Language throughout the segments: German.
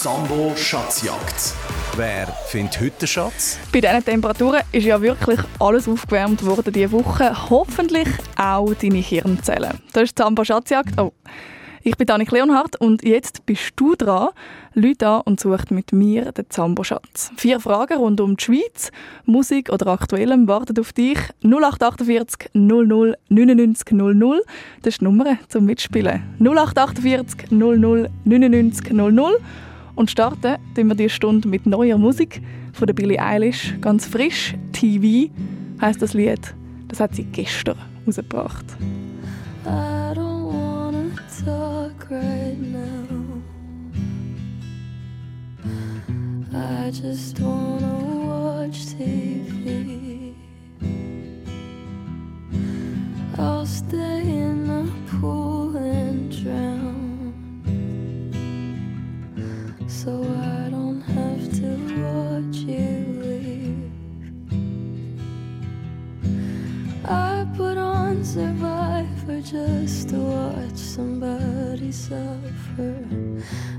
Zambo Schatzjagd. Wer findet heute den Schatz? Bei diesen Temperaturen ist ja wirklich alles aufgewärmt worden diese Woche. Hoffentlich auch deine Hirnzellen. Das ist Zambo Schatzjagd. Oh. Ich bin Annik Leonhardt und jetzt bist du dran. Leute an und sucht mit mir den Zambo-Schatz. Vier Fragen rund um die Schweiz, Musik oder Aktuellem warten auf dich. 0848 00 99 00. Das ist die Nummer zum Mitspielen. 0848 00 99 00. Und starten tun wir diese Stunde mit neuer Musik von der Billie Eilish. Ganz frisch. TV heißt das Lied. Das hat sie gestern rausgebracht. I don't wanna talk right now. I just wanna watch TV. I'll stay in the pool and drown. So I don't have to watch you leave. I put on Survivor just to watch somebody suffer.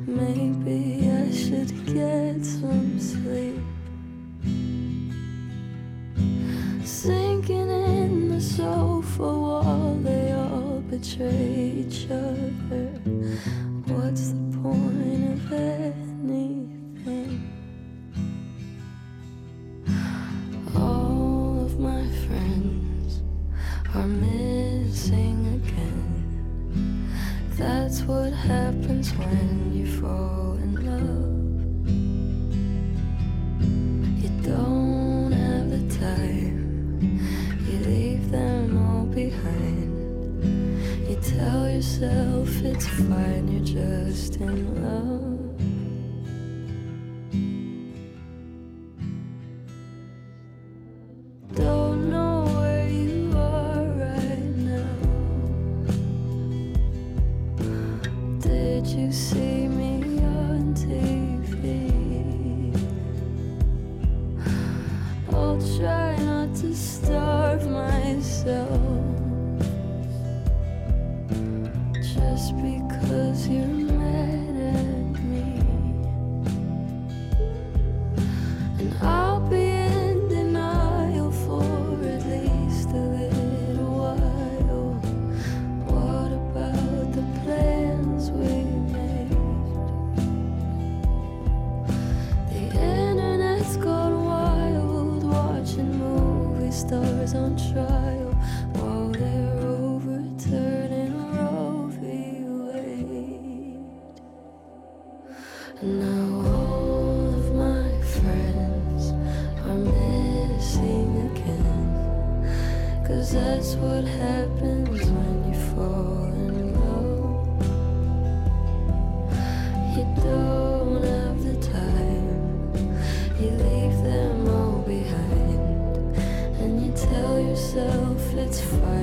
Maybe I should get some sleep. Sinking in the sofa wall, they all betray each other. What's the point of anything? All of my friends are missing again. That's what happens when you fall in love. You don't have the time, you leave them all behind. You tell yourself it's fine, just in love. It's fine,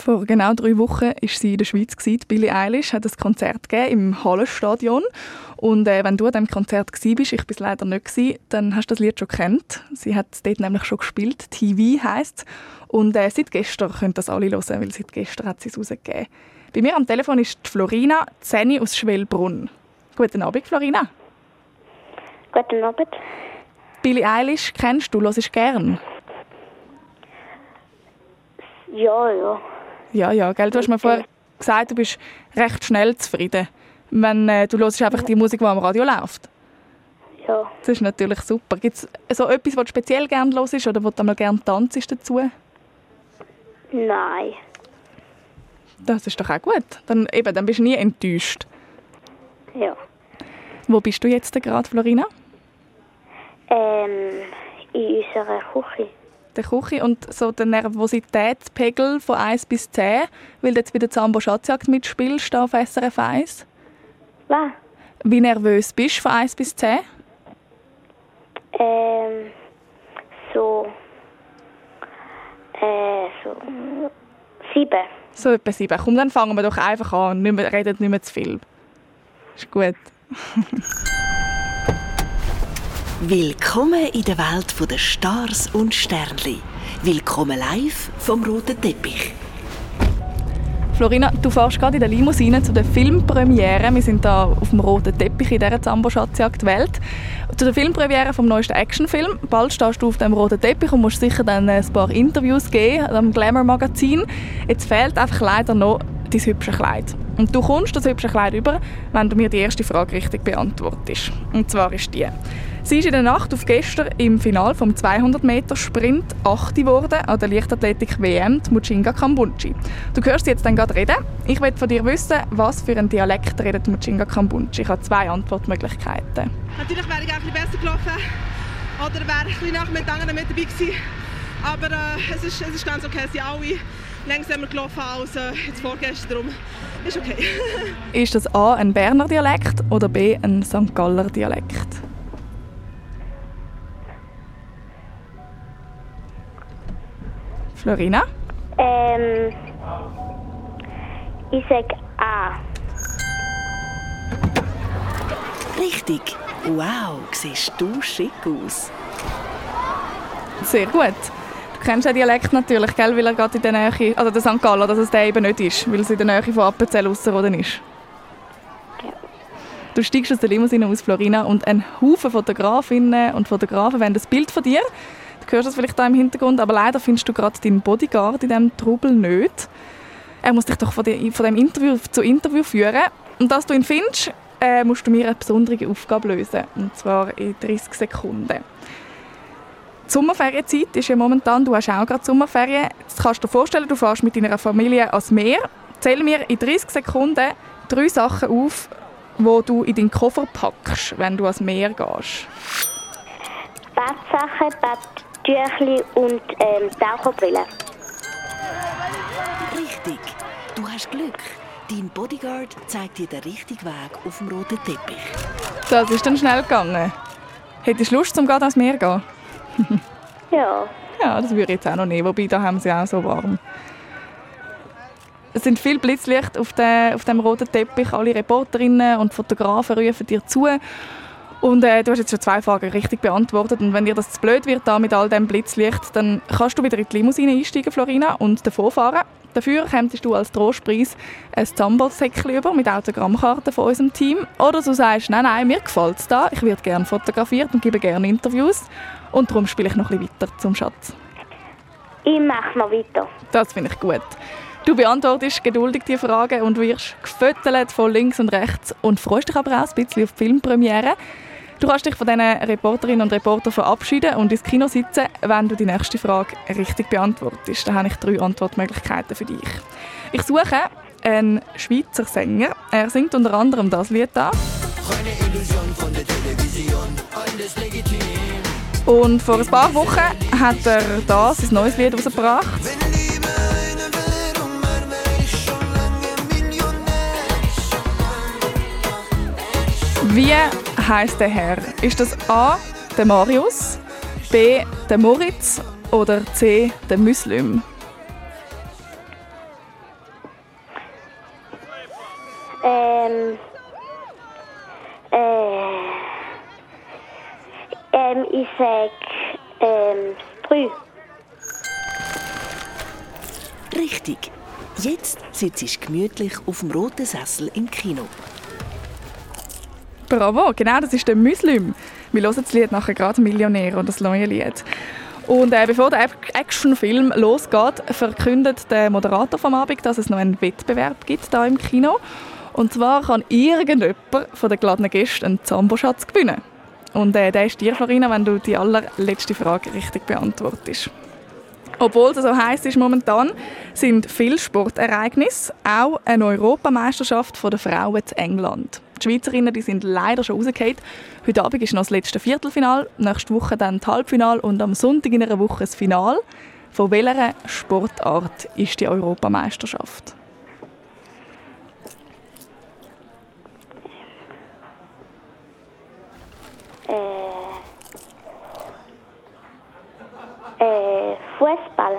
Vor genau drei Wochen war sie in der Schweiz. Gewesen. Billie Eilish hat ein Konzert gegeben im Hallenstadion. Und äh, wenn du an diesem Konzert warst, ich war es leider nicht, gewesen, dann hast du das Lied schon kennt. Sie hat es dort nämlich schon gespielt. TV heisst Und äh, seit gestern können das alle hören, weil seit gestern hat sie es rausgegeben. Bei mir am Telefon ist die Florina Zeni aus Schwellbrunn. Guten Abend, Florina. Guten Abend. Billie Eilish kennst du, hörst du gern? Ja, ja. Ja, ja, gell? Du hast mir vorher gesagt, du bist recht schnell zufrieden, wenn äh, du hörst einfach die Musik, die am Radio läuft. Ja. Das ist natürlich super. Gibt es so etwas, was du speziell gerne hörst oder wo du mal gerne tanzt dazu? Nein. Das ist doch auch gut. Dann, eben, dann bist du nie enttäuscht. Ja. Wo bist du jetzt gerade, Florina? Ähm, in unserer Küche. Der Küche und so der Nervositätspegel von 1 bis 10, weil du jetzt bei der Zambo Schatzjagd mitspielst auf SRF 1. Was? Wie nervös bist du von 1 bis 10? Ähm, so. Äh, so. Sieben. So etwa 7. Komm, dann fangen wir doch einfach an und nicht mehr, reden nicht mehr zu viel. Ist gut. Willkommen in der Welt der Stars und Sternli. Willkommen live vom roten Teppich. Florina, du fährst gerade in der Limousine zu der Filmpremiere. Wir sind da auf dem roten Teppich in dieser Zambo-Schatzjagd Welt. Zu der Filmpremiere vom neuesten Actionfilm. Bald stehst du auf dem roten Teppich und musst sicher dann ein paar Interviews geben am Glamour-Magazin. Jetzt fehlt einfach leider noch dein hübsche Kleid. Und du kommst das hübsche Kleid über, wenn du mir die erste Frage richtig beantwortest. Und zwar ist die. Sie ist in der Nacht auf gestern im Finale vom 200-Meter-Sprint 8. geworden an der Leichtathletik-WM, die Muchinga Kambunchi. Du hörst sie jetzt dann gerade reden. Ich will von dir wissen, was für einen Dialekt redet Muchinga Kambunchi. Ich habe zwei Antwortmöglichkeiten. Natürlich wäre ich auch ein besser gelaufen oder wäre ein bisschen nach mit anderen mit dabei gewesen. Aber äh, es, ist, es ist ganz okay, sie sind alle langsamer gelaufen als äh, jetzt vorgestern. Darum ist okay. Ist das A ein Berner Dialekt oder B ein St. Galler Dialekt? Florina? Ähm, ich sag A. Richtig. Wow, siehst du schick aus. Sehr gut. Du kennst den Dialekt natürlich, gell, weil er gerade in der Nähe, also der St. Galler, dass es der eben nicht ist, weil es in der Nähe von Appenzell Ausserrhoden ist. Ja. Du steigst aus der Limousine aus, Florina, und ein Haufen Fotografinnen und Fotografen wollen das Bild von dir. Hörst das vielleicht da im Hintergrund, aber leider findest du gerade deinen Bodyguard in diesem Trubel nicht. Er muss dich doch von, die, von dem Interview zu Interview führen. Und dass du ihn findest, äh, musst du mir eine besondere Aufgabe lösen. Und zwar in 30 Sekunden. Die Sommerferienzeit ist ja momentan, du hast auch gerade Sommerferien. Jetzt kannst du dir vorstellen, du fährst mit deiner Familie ans Meer. Zähl mir in 30 Sekunden drei Sachen auf, die du in deinen Koffer packst, wenn du ans Meer gehst. Badsachen, Badtüchli und ähm, Taucherbrille. Richtig. Du hast Glück. Dein Bodyguard zeigt dir den richtigen Weg auf dem roten Teppich. Das ist dann schnell gegangen. Hättest du Lust, zum gerade ans Meer zu gehen? Ja. Ja, das würde ich jetzt auch noch nehmen, wobei da haben sie auch so warm. Es sind viele Blitzlichter auf, der, auf dem roten Teppich. Alle Reporterinnen und Fotografen rufen dir zu. Und äh, du hast jetzt schon zwei Fragen richtig beantwortet. Und wenn dir das zu blöd wird da mit all dem Blitzlicht, dann kannst du wieder in die Limousine einsteigen, Florina, und davor fahren. Dafür kommst du als Trostpreis ein Zambo-Säckchen über mit Autogrammkarten von unserem Team. Oder du sagst, nein, nein, mir gefällt es da, ich werde gerne fotografiert und gebe gerne Interviews. Und darum spiele ich noch ein bisschen weiter zum Schatz. Ich mache noch weiter. Das finde ich gut. Du beantwortest geduldig die Fragen und wirst gefüttert von links und rechts und freust dich aber auch ein bisschen auf die Filmpremiere. Du kannst dich von diesen Reporterinnen und Reportern verabschieden und ins Kino sitzen, wenn du die nächste Frage richtig beantwortest. Da habe ich drei Antwortmöglichkeiten für dich. Ich suche einen Schweizer Sänger. Er singt unter anderem das Lied da. Und vor ein paar Wochen hat er das, ein neues Lied rausgebracht. Wie heißt der Herr? Ist das A. der Marius, B. der Moritz oder C. der Muslim? Ähm. Äh, ähm, ich sag. Ähm, drei. Richtig. Jetzt sitzt gemütlich auf dem roten Sessel im Kino. Bravo, genau, das ist der Muslim. Wir hören das Lied nachher gerade Millionär und das neue Lied. Und äh, bevor der Actionfilm losgeht, verkündet der Moderator vom Abend, dass es noch einen Wettbewerb gibt da im Kino. Und zwar kann irgendjemand von den geladenen Gästen einen Zamboschatz gewinnen. Und äh, der ist dir, Florina, wenn du die allerletzte Frage richtig beantwortest. Obwohl es so heiß ist momentan, sind viele Sportereignisse, auch eine Europameisterschaft der Frauen in England. Die Schweizerinnen die sind leider schon rausgefallen. Heute Abend ist noch das letzte Viertelfinal, nächste Woche dann das Halbfinal und am Sonntag in einer Woche das Final. Von welcher Sportart ist die Europameisterschaft? Äh, Fußball.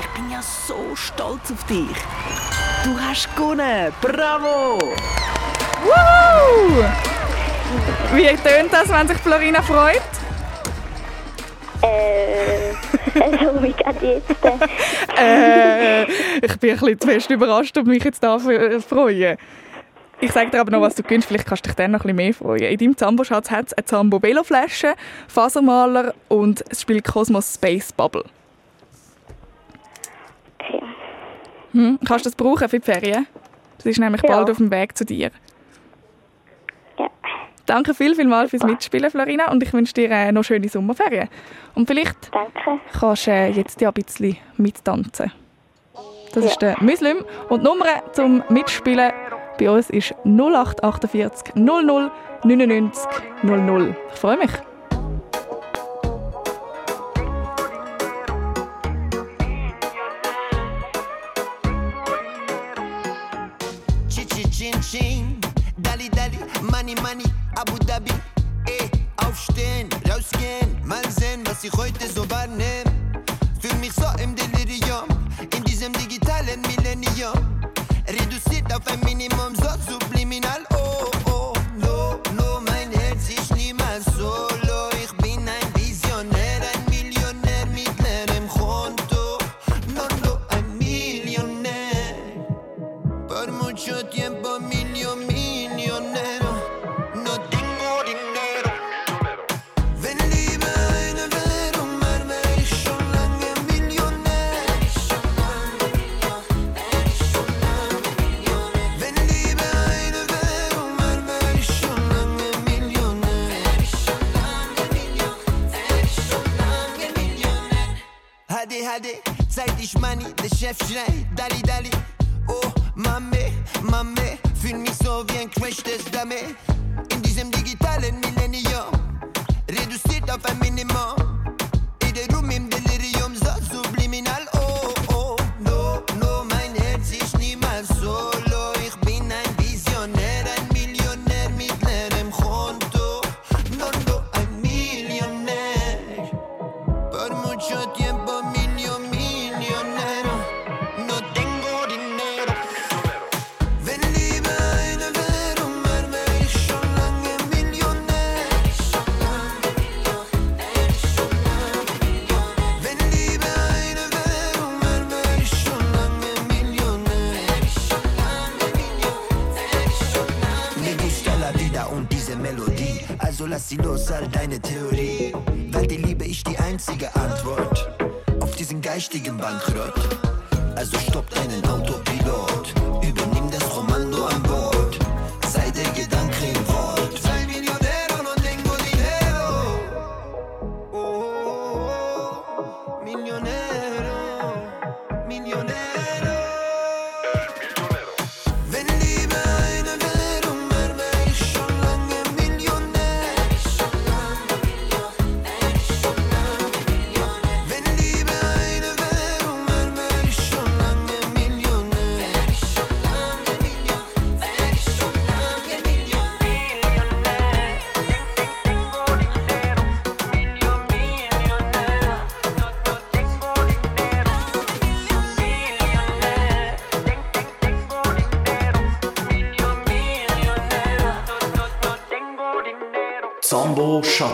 Ich bin ja so stolz auf dich. Du hast gewonnen. Bravo! Woo! Wie tönt das, wenn sich Florina freut? Äh, also wie gerade jetzt. Äh, ich bin ein bisschen zu fest überrascht, ob mich jetzt da freuen. Ich sage dir aber noch, was du gewinnst. Vielleicht kannst du dich dann noch ein bisschen mehr freuen. In deinem Zambo-Schatz hat es eine Zambo-Velo-Flasche, Fasermaler und das Spiel Cosmos Space Bubble. Okay. Hm? Kannst du das brauchen für die Ferien? Das ist nämlich Ja. bald auf dem Weg zu dir. Ja. Danke viel, viel mal fürs Mitspielen, Florina, und ich wünsche dir äh, noch schöne Sommerferien. Und vielleicht Danke. kannst du äh, jetzt ja ein bisschen mittanzen. Das ist der Muslim. Und die Nummer zum Mitspielen bei uns ist 0848 00 99 00. Ich freue mich. Was heute so wahrnehm.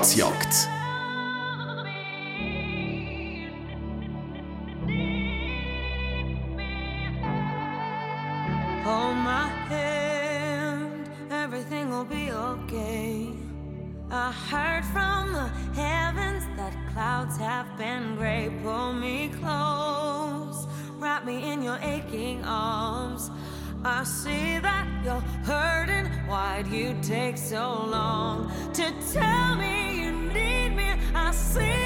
Sambo Hold my hand, everything will be okay. I heard from the heavens that clouds have been gray. Pull me close, wrap me in your aching arms. I see that you're hurting. Why'd you take so long to tell me me?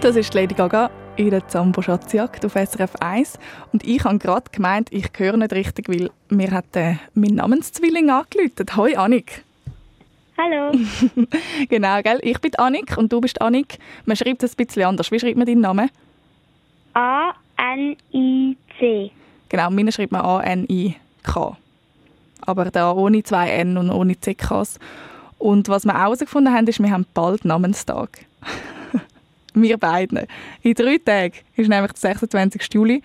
Das ist Lady Gaga in der Zambo Schatzjagd auf SRF 1. Und ich habe gerade gemeint, ich höre nicht richtig, weil mir hat äh, mein Namenszwilling angeläutet. Hoi Annik. Hallo. genau, gell? Ich bin Annik und du bist Annik. Man schreibt es ein bisschen anders. Wie schreibt man deinen Namen? A-N-I-C. Genau, meine schreibt man A-N-I-K. Aber da ohne zwei N und ohne CKs. Und was wir herausgefunden haben, ist, wir haben bald Namenstag. wir beiden. In drei Tagen ist nämlich der 26. Juli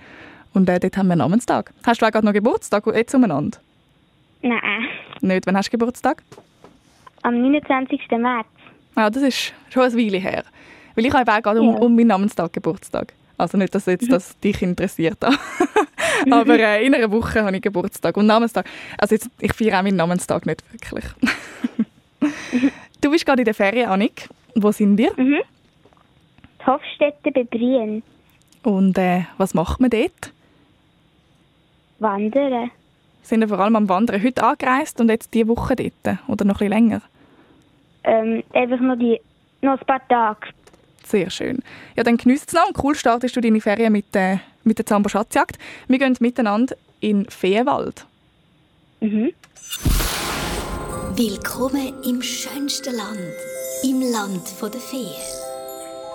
und äh, dort haben wir Namenstag. Hast du auch gerade noch Geburtstag jetzt umeinander? Nein. Nicht, wann hast du Geburtstag? Am 29. März. Ja, das ist schon eine Weile her. Weil ich habe auch gerade um, Ja. um meinen Namenstag Geburtstag. Also nicht, dass jetzt das dich interessiert. Aber äh, in einer Woche habe ich Geburtstag und Namenstag. Also jetzt, ich feiere auch meinen Namenstag nicht wirklich. du bist gerade in der Ferien, Annik. Wo sind wir? Mhm. Die Hofstätte bei Brien. Und äh, was macht man dort? Wandern. Sind wir vor allem am Wandern heute angereist und jetzt diese Woche dort? Oder noch ein bisschen länger? Ähm, einfach noch, die, noch ein paar Tage. Sehr schön. Ja, dann genießt es noch und cool startest du deine Ferien mit, äh, mit der Zambo Schatzjagd. Wir gehen miteinander in Feenwald. Mhm. Willkommen im schönsten Land, im Land der Feen.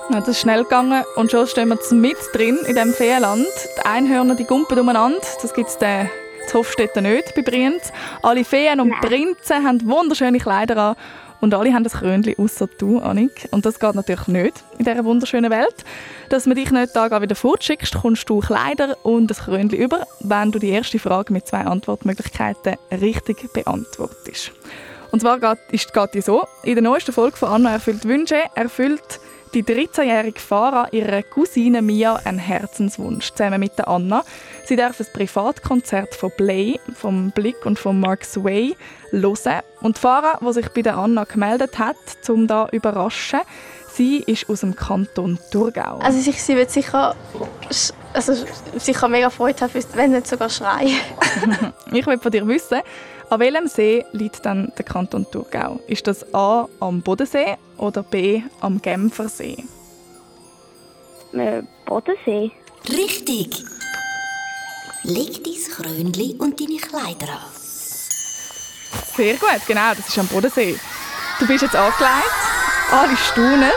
Ja, das ist schnell gegangen und schon stehen wir mit drin in diesem Feenland. Die Einhörner die gumpen umeinander. Das gibt es in Hofstetten nicht bei Brienz. Alle Feen und Prinzen haben wunderschöne Kleider an und alle haben das Krönchen außer du, Annik. Und das geht natürlich nicht in dieser wunderschönen Welt. Dass man dich nicht da wieder fortschickst, kommst du Kleider und das Krönchen über, wenn du die erste Frage mit zwei Antwortmöglichkeiten richtig beantwortest. Und zwar ist, geht die so. In der neuesten Folge von Anna erfüllt Wünsche erfüllt die 13-jährige Farah ihrer Cousine Mia einen Herzenswunsch zusammen mit der Anna. Sie darf ein Privatkonzert von Play, vom Blick und von Mark Sway hören. Und Farah, die sich bei der Anna gemeldet hat, um da zu überraschen, sie ist aus dem Kanton Thurgau. Also sie, sie wird sicher, also sicher mega Freude haben, wenn nicht sogar schreien. ich will von dir wissen, an welchem See liegt dann der Kanton Thurgau? Ist das A am Bodensee oder B am Genfersee? Äh, Bodensee. Richtig. Leg dein Krönchen und deine Kleider an. Sehr gut, genau, das ist am Bodensee. Du bist jetzt angelegt, alle staunen.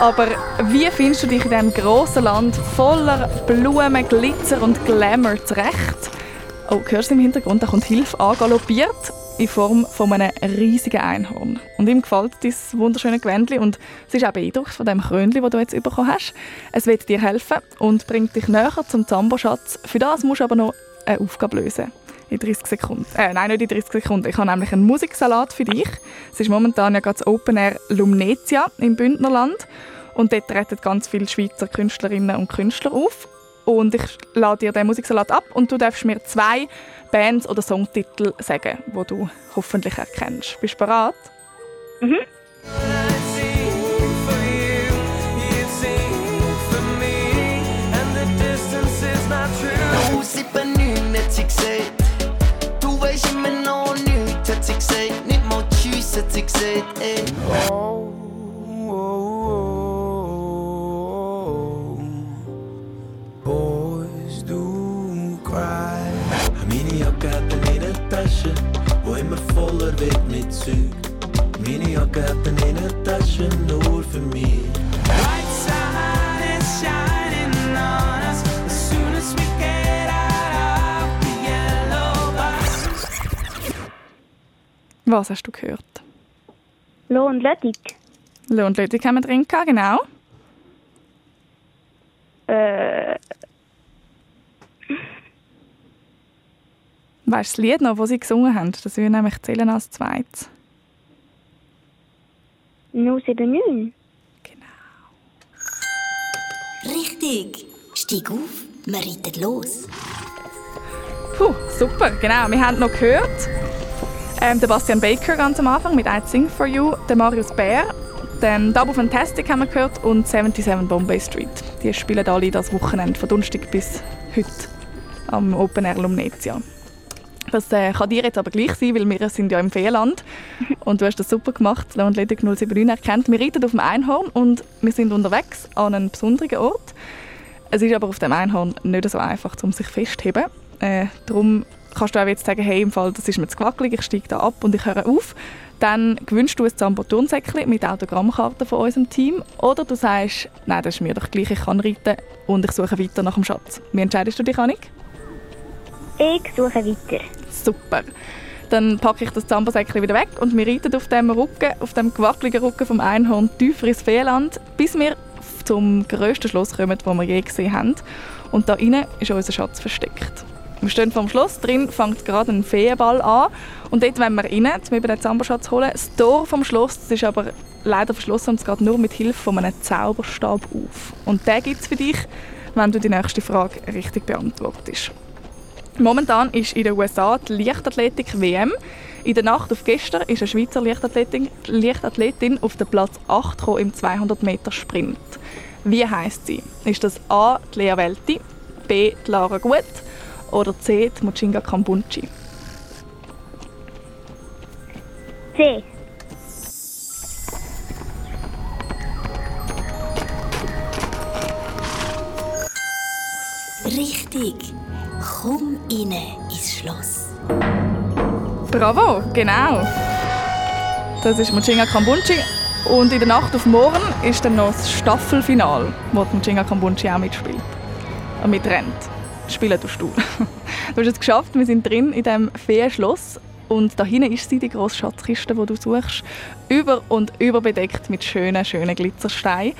Aber wie findest du dich in diesem grossen Land voller Blumen, Glitzer und Glamour zurecht? Oh, hörst du im Hintergrund? Da kommt Hilfe angaloppiert in Form von einem riesigen Einhorn. Und ihm gefällt dieses wunderschöne Gewändli und es ist auch beeindruckt von dem Krönli, das du jetzt bekommen hast. Es wird dir helfen und bringt dich näher zum Zambo-Schatz. Für das musst du aber noch eine Aufgabe lösen. In 30 Sekunden. Äh, nein, nicht in 30 Sekunden. Ich habe nämlich einen Musiksalat für dich. Es ist momentan ja gerade das Open Air Lumnezia im Bündnerland. Und dort treten ganz viele Schweizer Künstlerinnen und Künstler auf. Und ich lade dir den Musiksalat ab und du darfst mir zwei Bands oder Songtitel sagen, die du hoffentlich erkennst. Bist du bereit? Mhm. Du sieben neun hat Tschüss, hat sie gesagt. Ey. Oh, oh, oh, oh. Boys do cry. Meine Jacke hat eine Innentasche, wo immer voller wird mit Zeug. Meine Jacke hat eine Innentasche nur für mich. Right side is shining on us as soon as we get out of the yellow bus. Was hast du gehört? Lo und Lödig. Lo und Leute haben wir drin gehabt, genau. Äh, Weißt du das Lied noch, das sie gesungen haben? Das würde ich nämlich zählen als zweites. 079. Richtig. Steig auf, wir reiten los. Puh, super, genau. Wir haben noch gehört, ähm, der Bastian Baker ganz am Anfang mit «I Sing For You», der Marius Bär, dann «Double Fantastic» haben wir gehört und «77 Bombay Street». Die spielen alle das Wochenende von Donnerstag bis heute am Open Air Lumnezia. Das äh, kann dir jetzt aber gleich sein, weil wir sind ja im Feenland und du hast das super gemacht, und Ledig 079 erkennt. Wir reiten auf dem Einhorn und wir sind unterwegs an einem besonderen Ort. Es ist aber auf dem Einhorn nicht so einfach, um sich festzuheben. Äh, darum kannst du auch jetzt sagen, hey, im Fall, das ist mir zu wackelig, ich steige da ab und ich höre auf. Dann gewünscht du ein Zambo-Turnsäckchen mit Autogrammkarten von unserem Team. Oder du sagst, nein, das ist mir doch gleich, ich kann reiten und ich suche weiter nach dem Schatz. Wie entscheidest du dich, Annik? Ich suche weiter. Super. Dann packe ich das Zambosäckchen wieder weg und wir reiten auf dem Rücken, auf dem gewackeligen Rücken vom Einhorn tiefer ins Feenland, bis wir zum grössten Schloss kommen, das wir je gesehen haben. Und da innen ist unser Schatz versteckt. Wir stehen vor dem Schloss, drin fängt gerade ein Feenball an und dort wollen wir rein, um eben den Zamboschatz zu holen. Das Tor vom Schloss das ist aber leider verschlossen und es geht nur mit Hilfe von einem Zauberstab auf. Und den gibt es für dich, wenn du die nächste Frage richtig beantwortest. Momentan ist in den USA die Leichtathletik-WM. In der Nacht auf gestern ist eine Schweizer Leichtathletin, Leichtathletin auf den Platz 8 gekommen im 200 Meter Sprint. Wie heißt sie? Ist das A. Lea Welti, B. Die Lara Gut oder C. Die Muchinga Kambunchi? C. Richtig. Komm rein ins Schloss. Bravo, genau. Das ist Mochinga Kambunchi. Und in der Nacht auf morgen ist dann noch das Staffelfinal, wo Mochinga Kambunchi auch mitspielt. Und mitrennt. Spielen tust du. Du hast es geschafft, wir sind drin in diesem Feenschloss. Und da hinten ist sie, die grosse Schatzkiste, die du suchst. Über und über bedeckt mit schönen, schönen Glitzersteinen.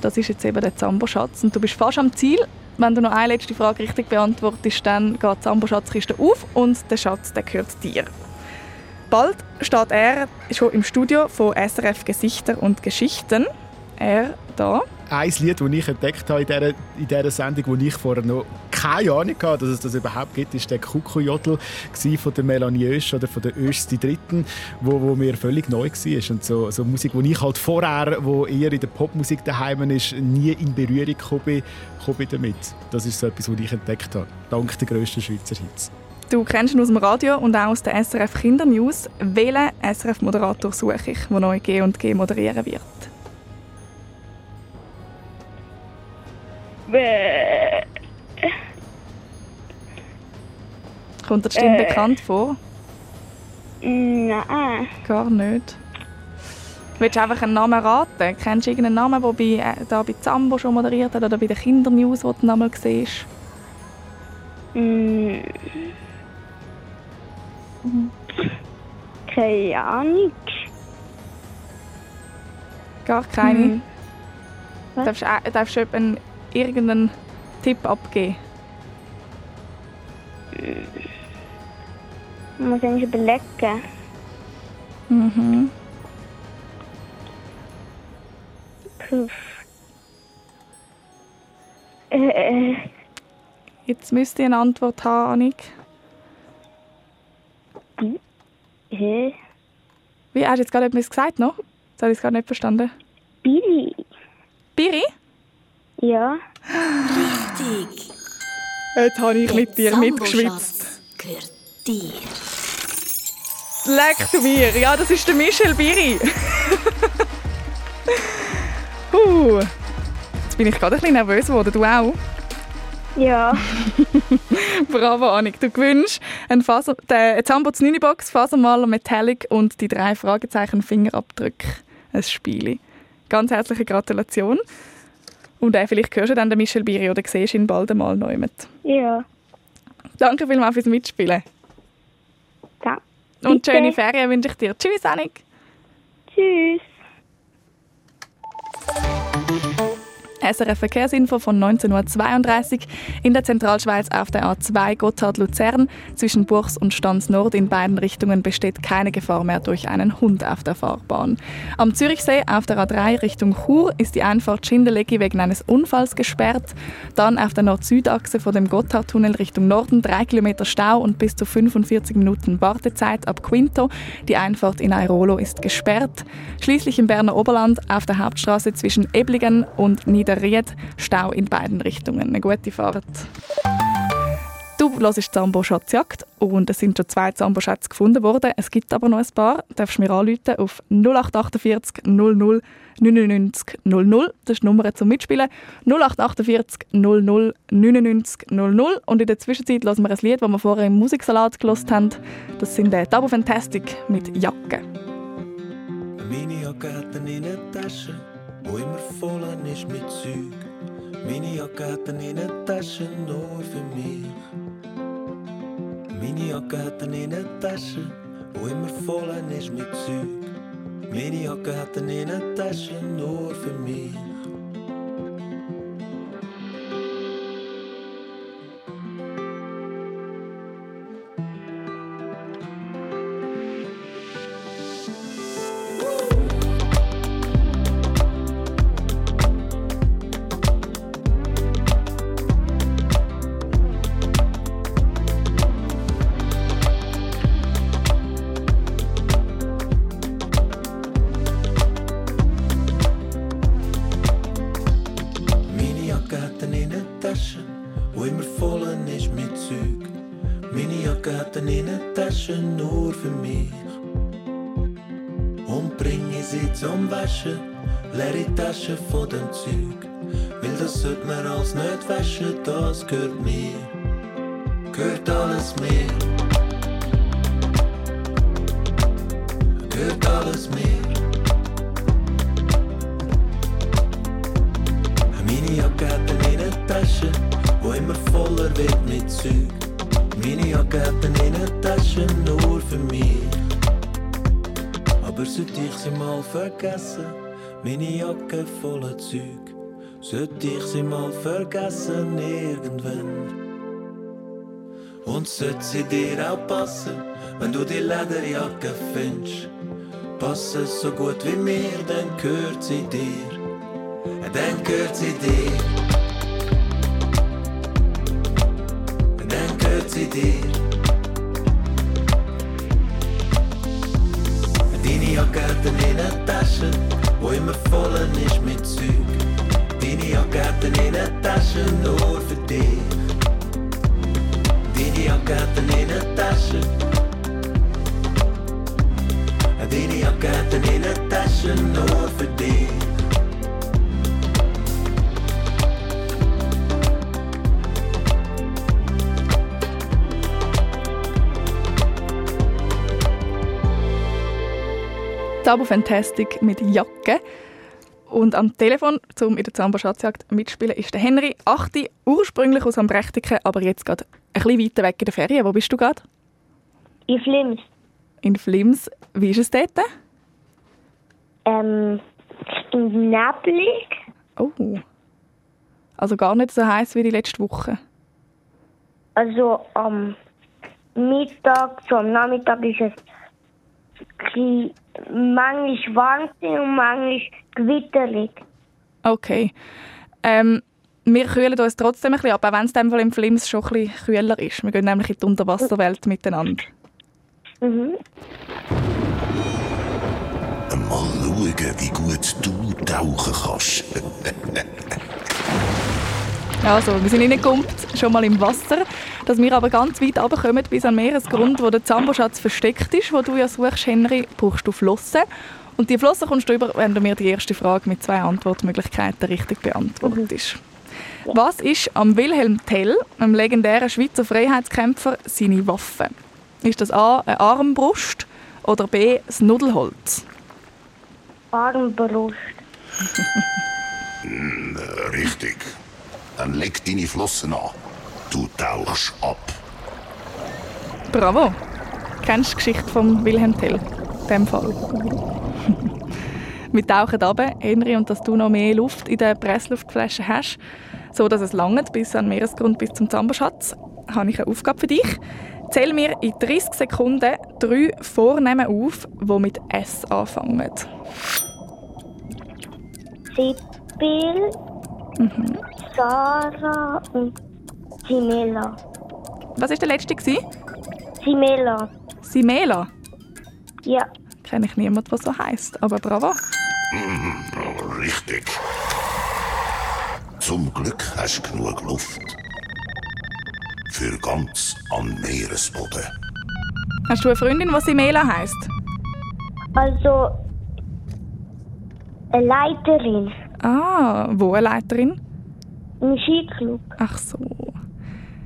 Das ist jetzt eben der Zambo-Schatz. Und du bist fast am Ziel. Wenn du noch eine letzte Frage richtig beantwortest, dann geht die Zambo-Schatzkiste auf und der Schatz der gehört dir. Bald steht er schon im Studio von SRF Gesichter und Geschichten. Er da. Ein Lied, das ich entdeckt habe in dieser, in dieser Sendung, wo ich vorher noch keine Ahnung hatte, dass es das überhaupt gibt, ist der Kuku-Jodl von der Melanie Oesch oder von der Oesch die Dritten, wo, wo mir völlig neu war. Und so, so Musik, die ich halt vorher, wo eher in der Popmusik daheim ist, nie in Berührung gekommen bin, gekommen damit. Das ist so etwas, was ich entdeckt habe, dank der grössten Schweizer Hits. Du kennst ihn aus dem Radio und auch aus der SRF Kindernews. Welchen SRF-Moderator suche ich, der neu G und G moderieren wird? Bäh. Kommt die Stimme Äh. bekannt vor? Nein. Gar nicht. Willst du einfach einen Namen raten? Kennst du irgendeinen Namen, der bei, äh, da bei Zambo schon moderiert hat oder bei den Kindernews, wo du ihn einmal siehst? Mm. Keine Ahnung. Gar keine? Mhm. Darfst, du- darfst du einen, irgendeinen Tipp abgeben? Ich muss eigentlich überlegen. Mhm. Puff. Äh, Jetzt müsste ich eine Antwort haben, Annik. äh, Wie, hast du jetzt gerade etwas gesagt noch? Das habe ich gerade nicht verstanden. Billy. Biri? Ja. Richtig. Jetzt habe ich mit dir mitgeschwitzt. Gehört dir. Leck du mir! Ja, das ist der Michel Biri. huh. Jetzt bin ich gerade ein bisschen nervös geworden. Du auch? Ja. Bravo, Annik. Du gewinnst einen Faser, den Zambo 9 Box, Fasermaler Metallic und die drei Fragezeichen Fingerabdrücke. Ein Spiel. Ganz herzliche Gratulation. Und äh, vielleicht hörst du dann den Michel Biri oder siehst ihn bald einmal neu mit. Ja. Danke vielmals fürs Mitspielen. Und Bitte. schöne Ferien wünsche ich dir. Tschüss, Annik. Tschüss. SRF Verkehrsinfo von 19.32 Uhr in der Zentralschweiz auf der A2 Gotthard-Luzern. Zwischen Buchs und Stans Nord in beiden Richtungen besteht keine Gefahr mehr durch einen Hund auf der Fahrbahn. Am Zürichsee auf der A3 Richtung Chur ist die Einfahrt Schindelegi wegen eines Unfalls gesperrt. Dann auf der Nord-Süd-Achse vor dem Gotthardtunnel Richtung Norden 3 Kilometer Stau und bis zu 45 Minuten Wartezeit ab Quinto. Die Einfahrt in Airolo ist gesperrt. Schließlich im Berner Oberland auf der Hauptstraße zwischen Eblingen und Niederried Stau in beiden Richtungen. Eine gute Fahrt. Du hörst Zambo Schatzjagd und es sind schon zwei Zambo-Schätze gefunden worden. Es gibt aber noch ein paar. Du darfst mir anrufen auf 0848 00 99 00. Das ist die Nummer zum Mitspielen. 0848 00 99 00. Und in der Zwischenzeit hören wir ein Lied, das wir vorher im Musiksalat gelost haben. Das sind äh, Double Fantastic mit Jacke. Meine Jacke hat eine Innentasche, wo immer voll ist mit Zeug. Meine Jacke hat Innentasche nur für mich. Meine Jacke hat eine Innentasche, wo immer voll ist mit Zeug. Meine Jacke hat nur für mich. Vergessen irgendwann. Und sollte sie dir auch passen, wenn du die Lederjacke findest. Passen so gut wie mir, dann gehört sie dir. Dann gehört sie dir. Dann gehört sie dir. Deine Jacke hat eine Innentasche, wo immer voll ist mit Zeug. Deine Jacke hat eine Innentasche nur für dich. Deine Jacke hat eine Innentasche. Deine Jacke hat eine Innentasche nur für dich. Zabo Fantastic mit Jacke. Und am Telefon, um in der Zamba Schatzjagd mitspielen, ist der Henry. 8, ursprünglich aus Ambrechtiken, aber jetzt gerade ein bisschen weiter weg in der Ferien. Wo bist du gerade? In Flims. In Flims. Wie ist es dort? Ähm, neblig. Oh. Also gar nicht so heiß wie die letzte Woche. Also am Mittag, so am Nachmittag ist es manchmal warm und manchmal gewitterlich. Okay. Ähm, wir kühlen uns trotzdem ein bisschen ab, auch wenn es in dem Fall im Flims schon ein bisschen kühler ist. Wir gehen nämlich in die Unterwasserwelt miteinander. Mhm. Mal schauen, wie gut du tauchen kannst. Also, wir sind reingekommen, schon mal im Wasser. Dass wir aber ganz weit runterkommen bis an den Meeresgrund, wo der Zamboschatz versteckt ist, wo du ja suchst, Henry, brauchst du Flossen. Und die Flossen kommst du über, wenn du mir die erste Frage mit zwei Antwortmöglichkeiten richtig beantwortest. Was ist am Wilhelm Tell, einem legendären Schweizer Freiheitskämpfer, seine Waffe? Ist das A, eine Armbrust oder B, das Nudelholz? Armbrust. Hm, äh, richtig. Dann leg deine Flossen an. Du tauchst ab. Bravo! Kennst du die Geschichte von Wilhelm Tell? In dem Fall. Wir tauchen runter, Henry, und dass du noch mehr Luft in der Pressluftflasche hast, so dass es langt bis an den Meeresgrund, bis zum Zamberschatz, habe ich eine Aufgabe für dich. Zähl mir in 30 Sekunden drei Vornamen auf, die mit S anfangen. Sibyl, Mhm. Sarah und Simela. Was war der letzte? gewesen? Simela. Simela? Ja. Kenne ich niemanden, der so heisst, aber bravo. Hm, richtig. Zum Glück hast du genug Luft. Für ganz am Meeresboden. Hast du eine Freundin, die Simela heisst? Also, eine Leiterin Ah, wo eine Leiterin? im Skiclub. Ach so.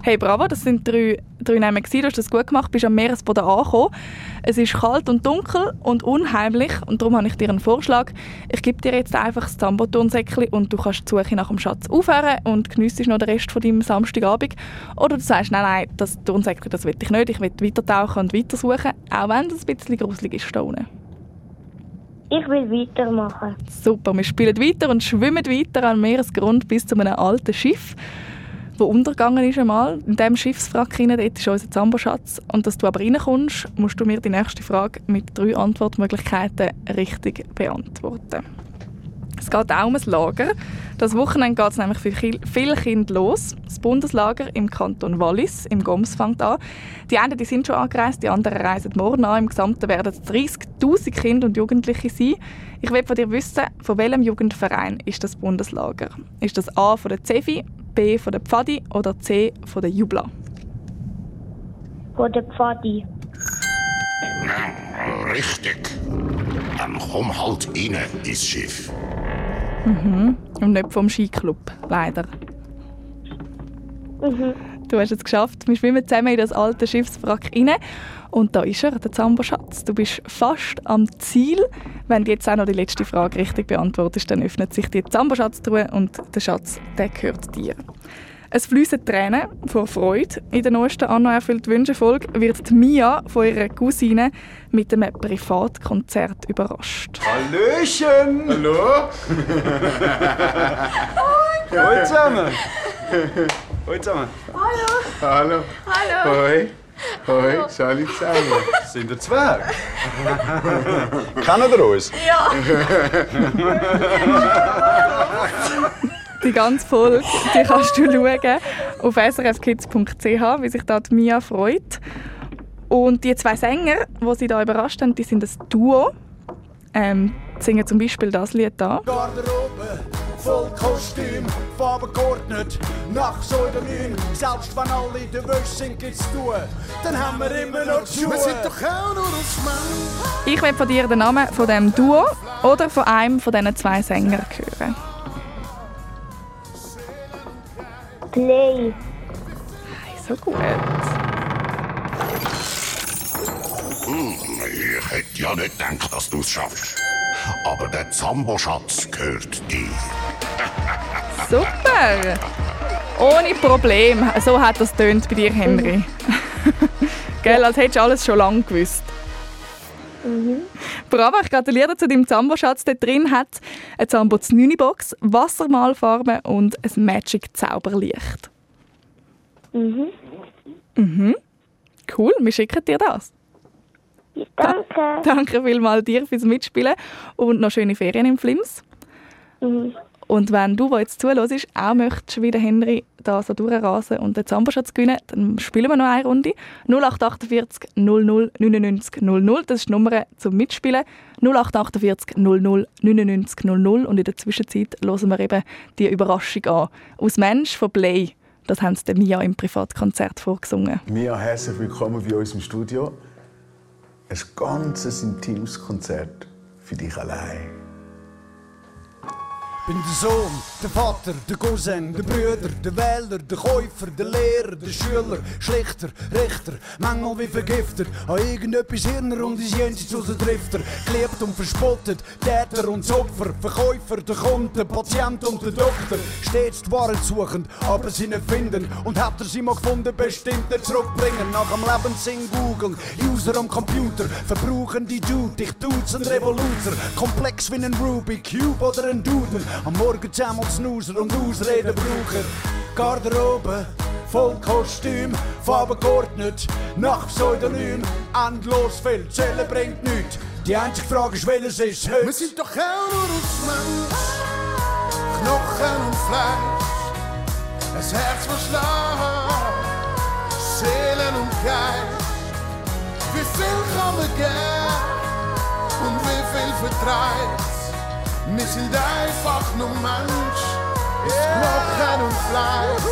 Hey, bravo, das sind drei, drei Namen. Du hast das gut gemacht, bist am Meeresboden angekommen. Es ist kalt und dunkel und unheimlich und darum habe ich dir einen Vorschlag. Ich gebe dir jetzt einfach das Zambotonsäckchen und du kannst die Suche nach dem Schatz aufhören und geniessest noch den Rest von deinem Samstagabend. Oder du sagst, nein, nein, das Tonsäckchen, das will ich nicht. Ich will weitertauchen und weitersuchen, auch wenn es ein bisschen gruselig ist da unten. Ich will weitermachen. Super, wir spielen weiter und schwimmen weiter am Meeresgrund bis zu einem alten Schiff, wo untergegangen ist einmal. In diesem Schiffswrack dort ist unser Zamboschatz. Und dass du aber reinkommst, musst du mir die nächste Frage mit drei Antwortmöglichkeiten richtig beantworten. Es geht auch um ein Lager. Das Wochenende geht es nämlich für viel- viele Kinder los. Das Bundeslager im Kanton Wallis, im Goms, fängt an. Die einen die sind schon angereist, die anderen reisen morgen an. Im Gesamten werden es 30'000 Kinder und Jugendliche sein. Ich will von dir wissen, von welchem Jugendverein ist das Bundeslager? Ist das A von der CEFI, B von der Pfadi oder C von der Jubla? Von der Pfadi. Richtig. Dann komm halt rein ins Schiff. Mhm. Und nicht vom Skiclub, leider. Mhm. Du hast es geschafft. Wir schwimmen zusammen in das alte Schiffswrack rein. Und da ist er, der Zambo-Schatz. Du bist fast am Ziel. Wenn du jetzt auch noch die letzte Frage richtig beantwortest, dann öffnet sich die Zambo-Schatztruhe und der Schatz, der gehört dir. Es fließen Tränen vor Freude. In der neuesten Anno erfüllt Wünsche-Folge wird die Mia von ihrer Cousine mit einem Privatkonzert überrascht. Hallöchen! Hallo? Hallo zusammen! Hallo zusammen! Hallo! Hallo! Hallo! Hoi! Hoi, salut zusammen! Sind ihr Zwerg? Kennen ihr uns? Ja! Die ganze Folge die kannst du schauen auf srfkids.ch, wie sich da die Mia freut. Und die zwei Sänger, die sie da überrascht haben, die sind ein Duo. Ähm, die singen zum Beispiel das Lied da. Garderobe, voll Kostüm, Farben geordnet, nach Pseudonym. Selbst wenn alle in der Wäsche sind, gibt's tun, dann haben wir immer noch die Schuhe. Wir sind doch auch nur aus Mann. Ich will von dir den Namen von dem Duo oder von einem von diesen zwei Sängern hören. Play. So gut. Hm, ich hätte ja nicht gedacht, dass du es schaffst. Aber der Zambo-Schatz gehört dir. Super! Ohne Problem. So hat das tönt bei dir, Henry. Gell, als hättest du alles schon lange gewusst. Bravo, ich gratuliere zu deinem Zambo-Schatz. Dort drin hat eine Zambo 9 Box, Wassermalfarbe und ein Magic Zauberlicht. Mhm. Mhm. Cool, wir schicken dir das. Danke. Danke vielmals dir fürs Mitspielen und noch schöne Ferien im Flims. Mhm. Und wenn du, der jetzt zuhörst, auch möchtest, wie der Henry da so durchrasen und den Zamboschatz gewinnen, dann spielen wir noch eine Runde. 0848 00 99 00, das ist die Nummer zum Mitspielen. 0848 00 99 00 und in der Zwischenzeit hören wir eben die Überraschung an. Aus Mensch von Play, das haben sie Mia im Privatkonzert vorgesungen. Mia, herzlich willkommen bei uns im Studio. Ein ganz intimes Konzert für dich allein. Bin der Sohn, der Vater, der Cousin, der Brüder, der Wähler, der Käufer, der Lehrer, der Schüler, Schlichter, Richter, manchmal wie vergiftet, an irgendetwas Hirner und ins Jenseits raus Drifter, geliebt und verspottet, Täter und Opfer, Verkäufer, der Kunde, Patient und der Doktor, stets die Wahrheit suchend, aber sie nicht finden, und hat er sie mal gefunden, bestimmt nicht zurückbringen, nach dem Lebenssinn googeln, User am Computer, verbrauchen die Dude, ich tut's ein Revoluzer, komplex wie ein Rubik Cube oder ein Duden, am Morgen zusammen Snoozer und Ausredenbraucher. Garderobe, voll Kostüm, Farben geordnet, nach Pseudonym. Endlos viel, Zählen bringt nichts. Die einzige Frage ist, welches ist heute? Wir sind doch auch nur aus Mensch, Knochen und Fleisch, ein Herz, schlägt, Seelen und Geist. Wie viel kann man geben und wie viel vertreibt? Wir sind einfach nur Mensch, aus Knochen und Fleisch.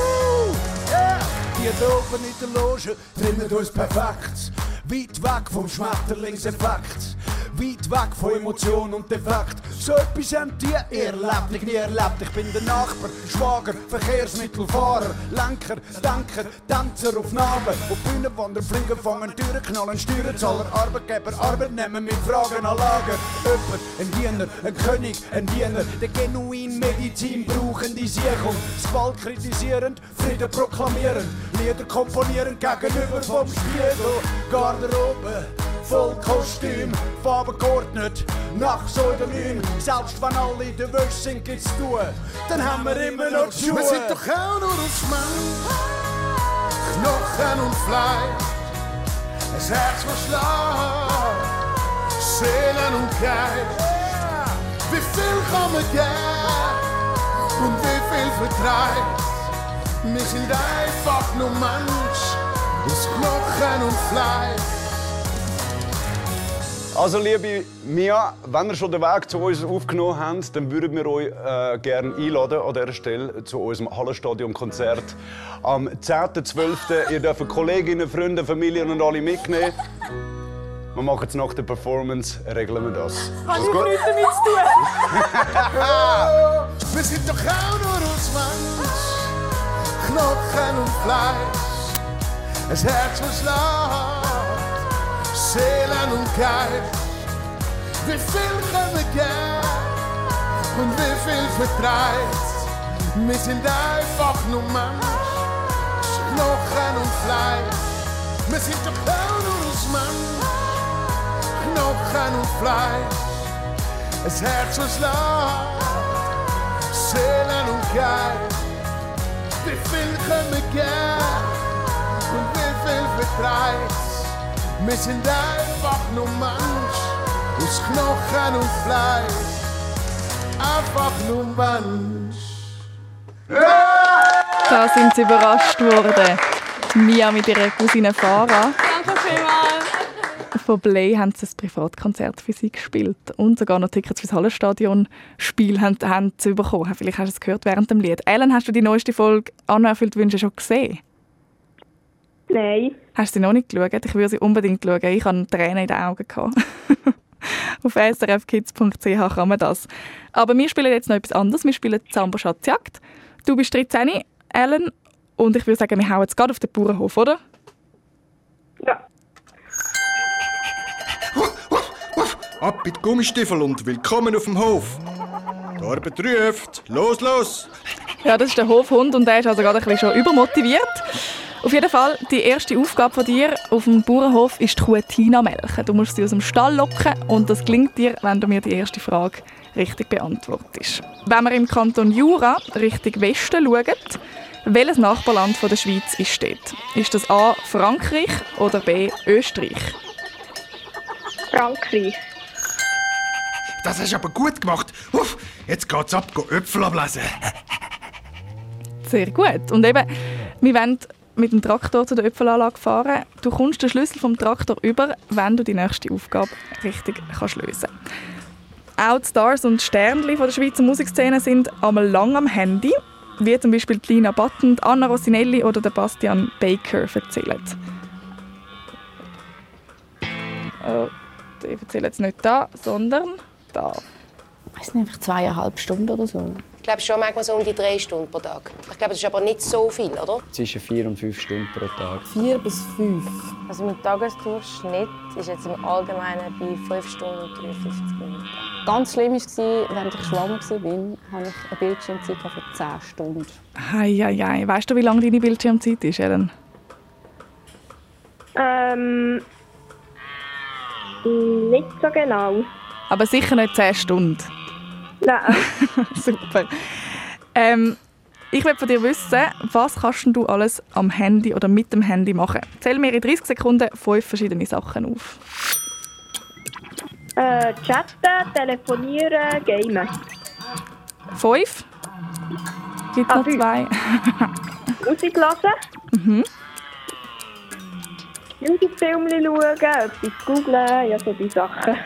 Die oben in der Loge trimmen uns perfekt. Weit weg vom Schmetterlingseffekt. Weit weg von Emotion und Defekt. So etwas haben die erlebt, ich nie erlebt. Ich bin der Nachbar, Schwager, Verkehrsmittelfahrer, Lenker, Denker, Tänzer auf Narben. Auf Bühnenwander fliegen, fangen Türen, knallen Steuerzahler, Arbeitgeber, Arbeitnehmer mit Fragen an Lager. Jemand, ein Diener, ein König, ein Diener, der genuin Medizin brauchen die Siechung. Das kritisierend, Frieden proklamierend, Lieder komponieren gegenüber vom Spiegel. Garderobe, voll Kostüm, Farben geordnet, nach Pseudonym. Selbst wenn alle der Wäsche sind, gibt's tun, dann haben wir immer noch die Schuhe. Wir sind doch auch nur aus Mensch, Knochen und Fleisch, ein Herz, das schlägt, Seelen und Geist. Wie viel kann man geben und wie viel vertreibt? Wir sind einfach nur Mensch, aus Knochen und Fleisch. Also liebe Mia, wenn ihr schon den Weg zu uns aufgenommen habt, dann würden wir euch äh, gerne einladen an dieser Stelle zu unserem Hallenstadion-Konzert am 10.12. Ihr dürft Kolleginnen, Freunde, Familien und alle mitnehmen. Wir machen es nach der Performance, regeln wir das. Kann ich nichts damit zu tun? Wir sind doch auch nur aus Mensch, Knochen und Fleisch. Ein Herz, was schlägt, Seelen und Geist. Wie viel können wir geben und wie viel vertreibt? Wir sind einfach nur Mensch, Knochen und Fleisch. Wir sind doch auch nur aus Mensch, Knochen und Fleisch. Ein Herz, was schlägt, Seelen und Geist. Wie viel können wir geben vertreibt? Wir sind einfach nur Mensch, aus Knochen und Fleisch. Einfach nur Mensch. Da sind sie überrascht worden. Mia mit ihrer Cousine Farah. Danke vielmals. Von Play haben sie ein Privatkonzert für sie gespielt. Und sogar noch Tickets fürs Hallenstadion-Spiel haben, haben sie bekommen. Vielleicht hast du es gehört während dem Lied. Ellen, hast du die neueste Folge «Anna erfüllt Wünsche» schon gesehen? Nein. Hast du sie noch nicht geschaut? Ich würde sie unbedingt schauen. Ich hatte Tränen in den Augen. gehabt. Auf srfkids.ch kann man das. Aber wir spielen jetzt noch etwas anderes. Wir spielen Zambo Schatzjagd. Du bist 13, Ellen. Und ich würde sagen, wir hauen jetzt gerade auf den Bauernhof, oder? Ab mit Gummistiefel und willkommen auf dem Hof. Die Arbeit ruft. Los, los! Ja, das ist der Hofhund und der ist also gerade ein bisschen schon übermotiviert. Auf jeden Fall, die erste Aufgabe von dir auf dem Bauernhof ist die Kuh Tina melken. Du musst sie aus dem Stall locken und das gelingt dir, wenn du mir die erste Frage richtig beantwortest. Wenn wir im Kanton Jura Richtung Westen schauen, welches Nachbarland von der Schweiz ist dort? Ist das A. Frankreich oder B. Österreich? Frankreich. Das hast du aber gut gemacht. Uff, jetzt geht's ab, go Äpfel ablesen. Sehr gut. Und eben, wir wollen mit dem Traktor zu der Äpfelanlage fahren. Du kommst den Schlüssel vom Traktor über, wenn du die nächste Aufgabe richtig kannst lösen Auch die Stars und Sternli von der Schweizer Musikszene sind einmal lang am Handy, wie zum Beispiel Lina Button, Anna Rossinelli oder der Bastian Baker erzählen. Oh, die erzählen jetzt nicht da, sondern da. Es sind einfach zweieinhalb Stunden oder so. Ich glaube schon manchmal so um die drei Stunden pro Tag. Ich glaube, das ist aber nicht so viel, oder? Zwischen vier und fünf Stunden pro Tag. Vier bis fünf. Also mein Tagesdurchschnitt ist jetzt im Allgemeinen bei 5 Stunden und 53 Minuten. Ganz schlimm war, während ich schwanger war, hatte ich eine Bildschirmzeit von 10 Stunden. Hei, hei, hei. Weißt du, wie lange deine Bildschirmzeit ist, Ellen? Ähm. Nicht so genau. Aber sicher nicht 10 Stunden. Nein. Super. Ähm, ich will von dir wissen, was kannst du alles am Handy oder mit dem Handy machen? Zähl mir in 30 Sekunden fünf verschiedene Sachen auf. Äh, chatten, telefonieren, gamen. Fünf? Gibt Ah, noch fünf. zwei? Musik hören, mhm. Jugendfilme schauen, etwas googlen, ja, so die Sachen.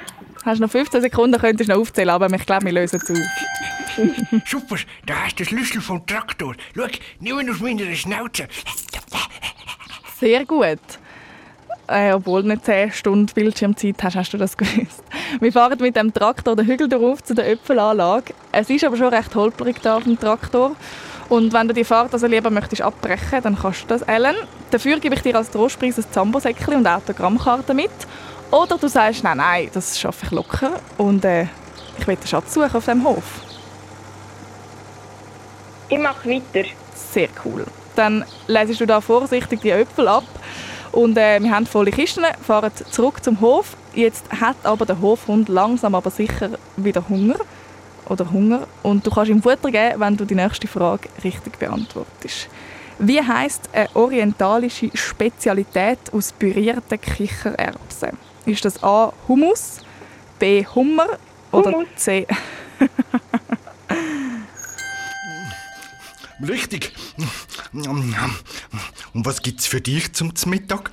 Hast noch 15 Sekunden, könntest du noch aufzählen, aber ich glaube, wir lösen es auf. Super, da hast du den Schlüssel vom Traktor. Schau, nimm ihn aus meiner Schnauze. Sehr gut. Äh, obwohl du nicht 10 Stunden Bildschirmzeit hast, hast du das gewusst. Wir fahren mit dem Traktor den Hügel darauf zu der Äpfelanlage. Es ist aber schon recht holprig da auf dem Traktor. Und wenn du die Fahrt also lieber möchtest abbrechen, dann kannst du das, Ellen. Dafür gebe ich dir als Trostpreis ein Zambosäckchen und Autogrammkarte mit. Oder du sagst, nein, nein, das schaffe ich locker und äh, ich will den Schatz suchen auf dem Hof. Ich mache weiter. Sehr cool. Dann lesest du da vorsichtig die Äpfel ab und äh, wir haben volle Kisten, fahren zurück zum Hof. Jetzt hat aber der Hofhund langsam aber sicher wieder Hunger oder Hunger und du kannst ihm Futter geben, wenn du die nächste Frage richtig beantwortest. Wie heißt eine orientalische Spezialität aus pürierten Kichererbsen? Ist das A Hummus, B Hummer oder Hummus. C Richtig. Und was gibt's für dich zum Mittag?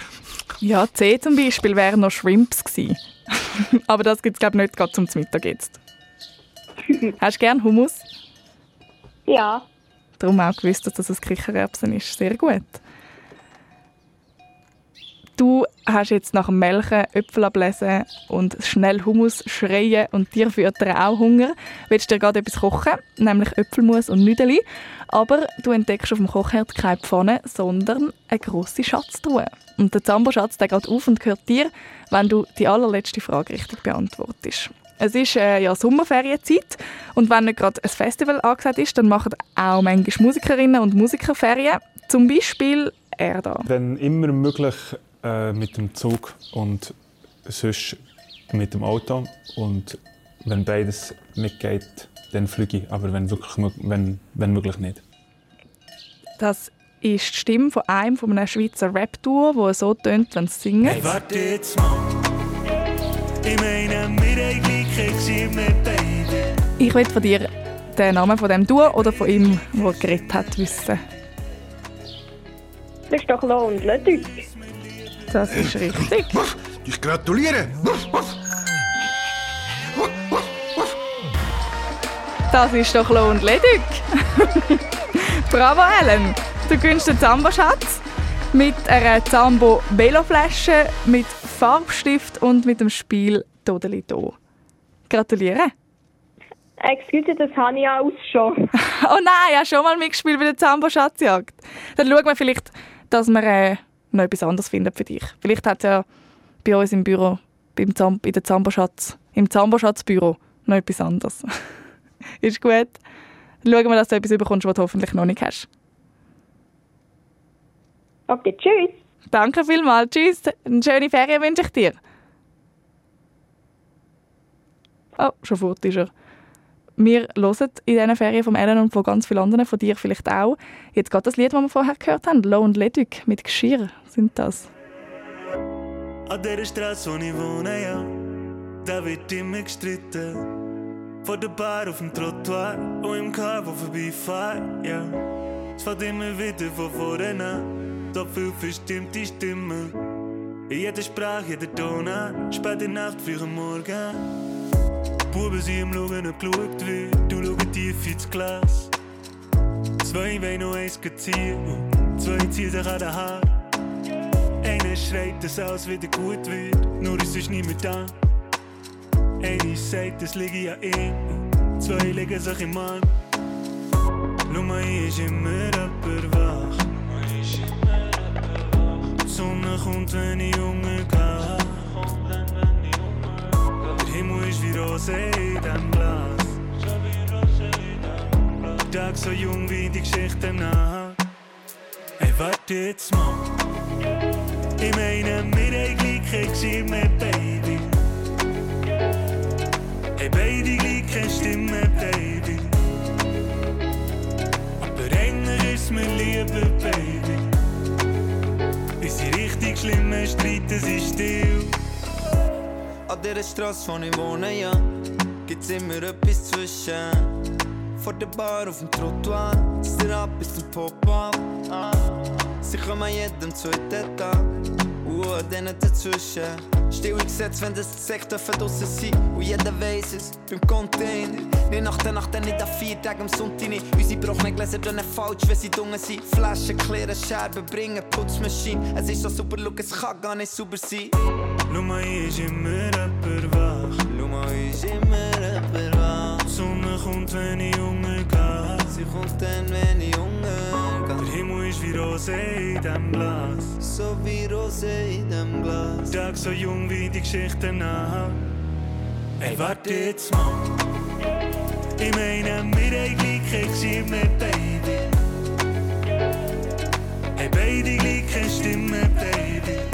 Ja, C zum Beispiel wären noch Shrimps gewesen. Aber das gibt es, glaube ich, nicht gerade zum Mittag jetzt. Hast du gern Hummus? Ja. Darum auch gewusst, dass das ein Kichererbsen ist. Sehr gut. Du hast jetzt nach dem Melken, Äpfel ablesen und schnell Hummus schreien und dir füttern auch Hunger. Willst dir gerade etwas kochen, nämlich Äpfelmus und Nüdeli. Aber du entdeckst auf dem Kochherd keine Pfanne, sondern eine grosse Schatztruhe. Und der Zambo-Schatz geht auf und gehört dir, wenn du die allerletzte Frage richtig beantwortest. Es ist äh, ja Sommerferienzeit und wenn nicht gerade ein Festival angesagt ist, dann machen auch manchmal Musikerinnen und Musiker Ferien. Zum Beispiel er da. Wenn immer möglich äh, mit dem Zug und sonst mit dem Auto. Und wenn beides nicht geht, dann fliege ich. Aber wenn, wirklich, wenn, wenn möglich nicht. Das ist die Stimme von einem von einem Schweizer Rap-Duo, wo so tönt, wenn sie singen. Hey, warte jetzt mal. Ich meine, wir haben gleich mit beiden. Ich will von dir den Namen von dem Duo oder von ihm, der geredet hat, wissen. Das ist doch Lo und Ludwig. Das ist richtig. Ich gratuliere. Das ist doch Lo und Ledig. Bravo, Ellen. Du gewinnst den Zambo-Schatz mit einer Zambo-Veloflasche, mit Farbstift und mit dem Spiel Todeli Do. Gratuliere. Excuse, das habe ich auch schon. Oh nein, ich habe schon mal mitgespielt bei der Zambo-Schatzjagd. Dann schauen wir vielleicht, dass wir äh, noch etwas anderes finden für dich. Vielleicht hat es ja bei uns im Büro, beim Zam bei der Zambo-Schatz, im Zambo-Schatz-Büro noch etwas anderes. Ist gut. Schauen wir, dass du etwas bekommst, was du hoffentlich noch nicht hast. Okay, tschüss. Danke vielmals. Tschüss. Eine schöne Ferien wünsche ich dir. Oh, schon fort ist er. Wir hören in diesen Ferien von Ellen und von ganz vielen anderen, von dir vielleicht auch. Jetzt geht das Lied, das wir vorher gehört haben, «Low und Ledig» mit Geschirr sind das. An dieser Straße, wo ich wohne, ja, da wird immer gestritten. Vor der Bar auf dem Trottoir und im Car, wo vorbeifahrt, ja. Es fällt immer wieder von vorne an, so viel verstimmte Stimmen. In jeder Sprache, jeder Ton an, spät in Nacht, früh am Morgen. Buben sind am Schauen, ob geschaut wird, du schaust tief ins Glas. Zwei wollen noch eins ziehen und zwei ziehen sich an den Haar. Einer schreit, dass alles wieder gut wird, nur es ist niemand da. Einer sagt, es liege an ihm, zwei legen sich im Mann. Schau mal, hier ist immer jemand wach. Die Sonne kommt, wenn ich Hunger habe. Himmel ist wie Rose in diesem Glas. Tag so jung wie die Geschichte nach. Hey, warte jetzt mal. Ich meine, wir haben gleich gesehen mit Baby. Hey, beide gleiche Stimme, Baby. Aber eigentlich ist mir lieber, Baby. Unsere richtig schlimmen Streiten sind still. Dieser Straße, wo ich wohne, ja, gibt's immer etwas zwischen. Vor der Bar auf dem Trottoir, ist der ab bis zum Pop-Up. Ah. Sie kommen jedem zweiten Tag, und an denen dazwischen. Still gesetzt, wenn das Sekt dürfen draussen sein und jeder weiss es, beim Container. Nicht nach der Nacht, nicht an vier Tagen am Sonntag nicht. Unsere gebrochenen Gläser tun falsch, wenn sie dunkel sind. Flaschen klären, Scherben bringen, Putzmaschine. Es ist so super, look, es kann gar nicht sauber sein. Wach. Schau mal, hier ist immer jemand wach. Die Sonne kommt, wenn ich Hunger habe. Sie kommt dann, wenn ich Hunger Der Himmel ist wie Rose in diesem Glas. So wie Rose in dem Glas. Tag so jung wie die Geschichte nach. Ey, warte jetzt mal. Ich meine, wir haben gleich gesehen mit Baby. Hey, beide gleiche Stimme, Baby.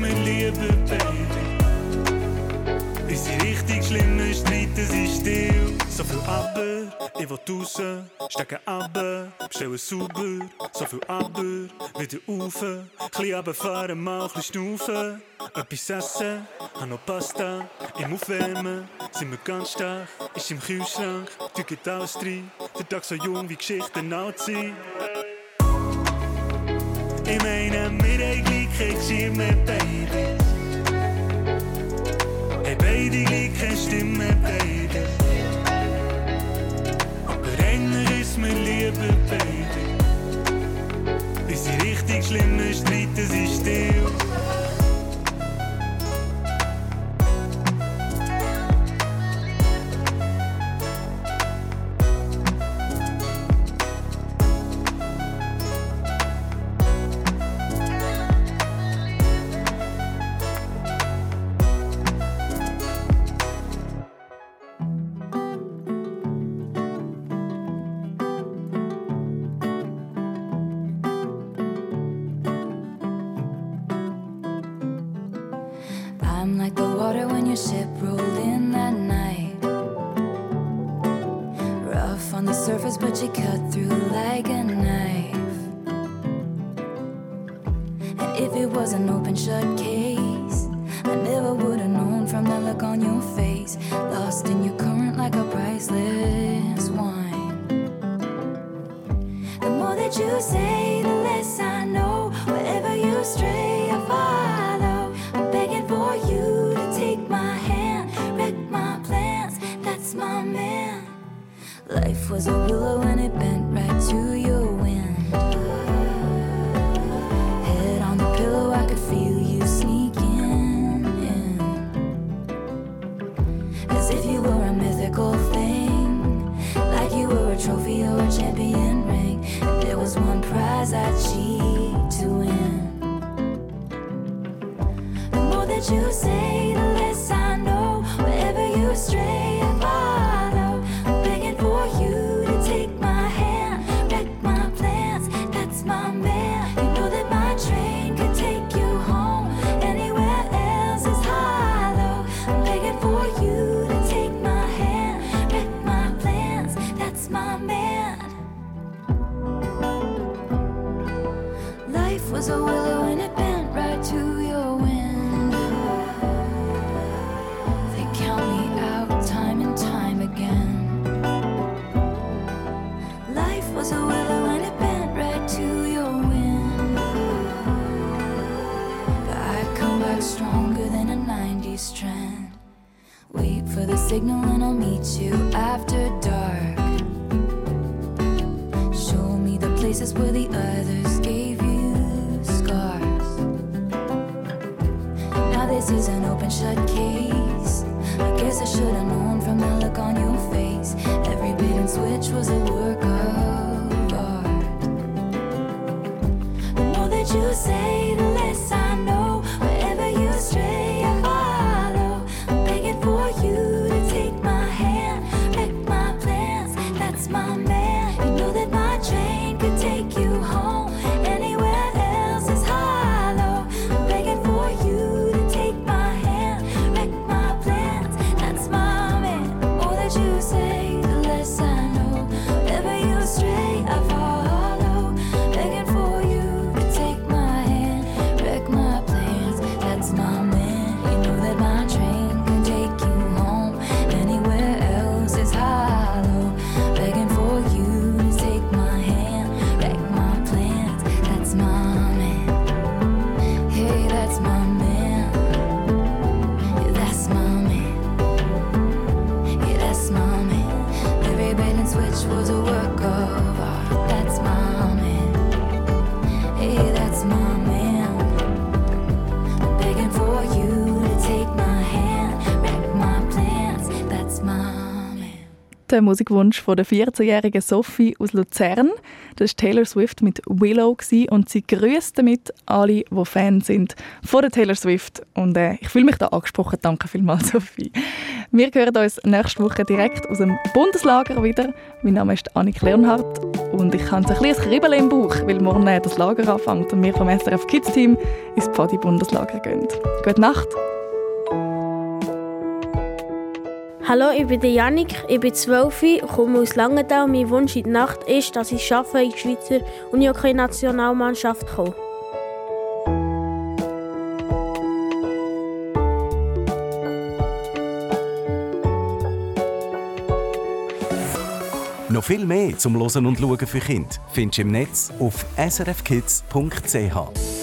Mir lieber, Baby. Unsere richtig schlimmen Streiten sind still. So viel aber, ich will raus, stecke ab, bestelle sauber. So viel aber, wieder rauf, chli runterfahren, mal chli schnaufen. Etwas essen, hab noch Pasta, im Aufwärmen, sind wir ganz stark. Ist im Kühlschrank, du geht alles rein. Der Tag so jung wie Geschichten alt sind. In mijn midden lieg ik zie met baby's. Hey Baby lieg geen stim met baby's. Aber Ränder ist mir lieber Baby. Bis die richtig schlimme Streiten sind still. trophy or a champion ring. And there was one prize I cheat to win. The more that you say, signal and I'll meet you after. der Musikwunsch von der 14-jährigen Sophie aus Luzern. Das war Taylor Swift mit Willow und sie grüßt damit alle, die Fans sind von der Taylor Swift. Und äh, ich fühle mich da angesprochen. Danke vielmals, Sophie. Wir hören uns nächste Woche direkt aus dem Bundeslager wieder. Mein Name ist Annik Leonhardt und ich habe ein kleines Kribbeln im Bauch, weil morgen äh, das Lager anfängt und wir vom SRF Kids Team ins Pfadi Bundeslager gehen. Gute Nacht! Hallo, ich bin der Janik, ich bin 12, komme aus Langenthal. Mein Wunsch in der Nacht ist, dass ich in die Schweizer Unihockey-Nationalmannschaft komme. Noch viel mehr zum Losen und Schauen für Kinder findest du im Netz auf srfkids.ch.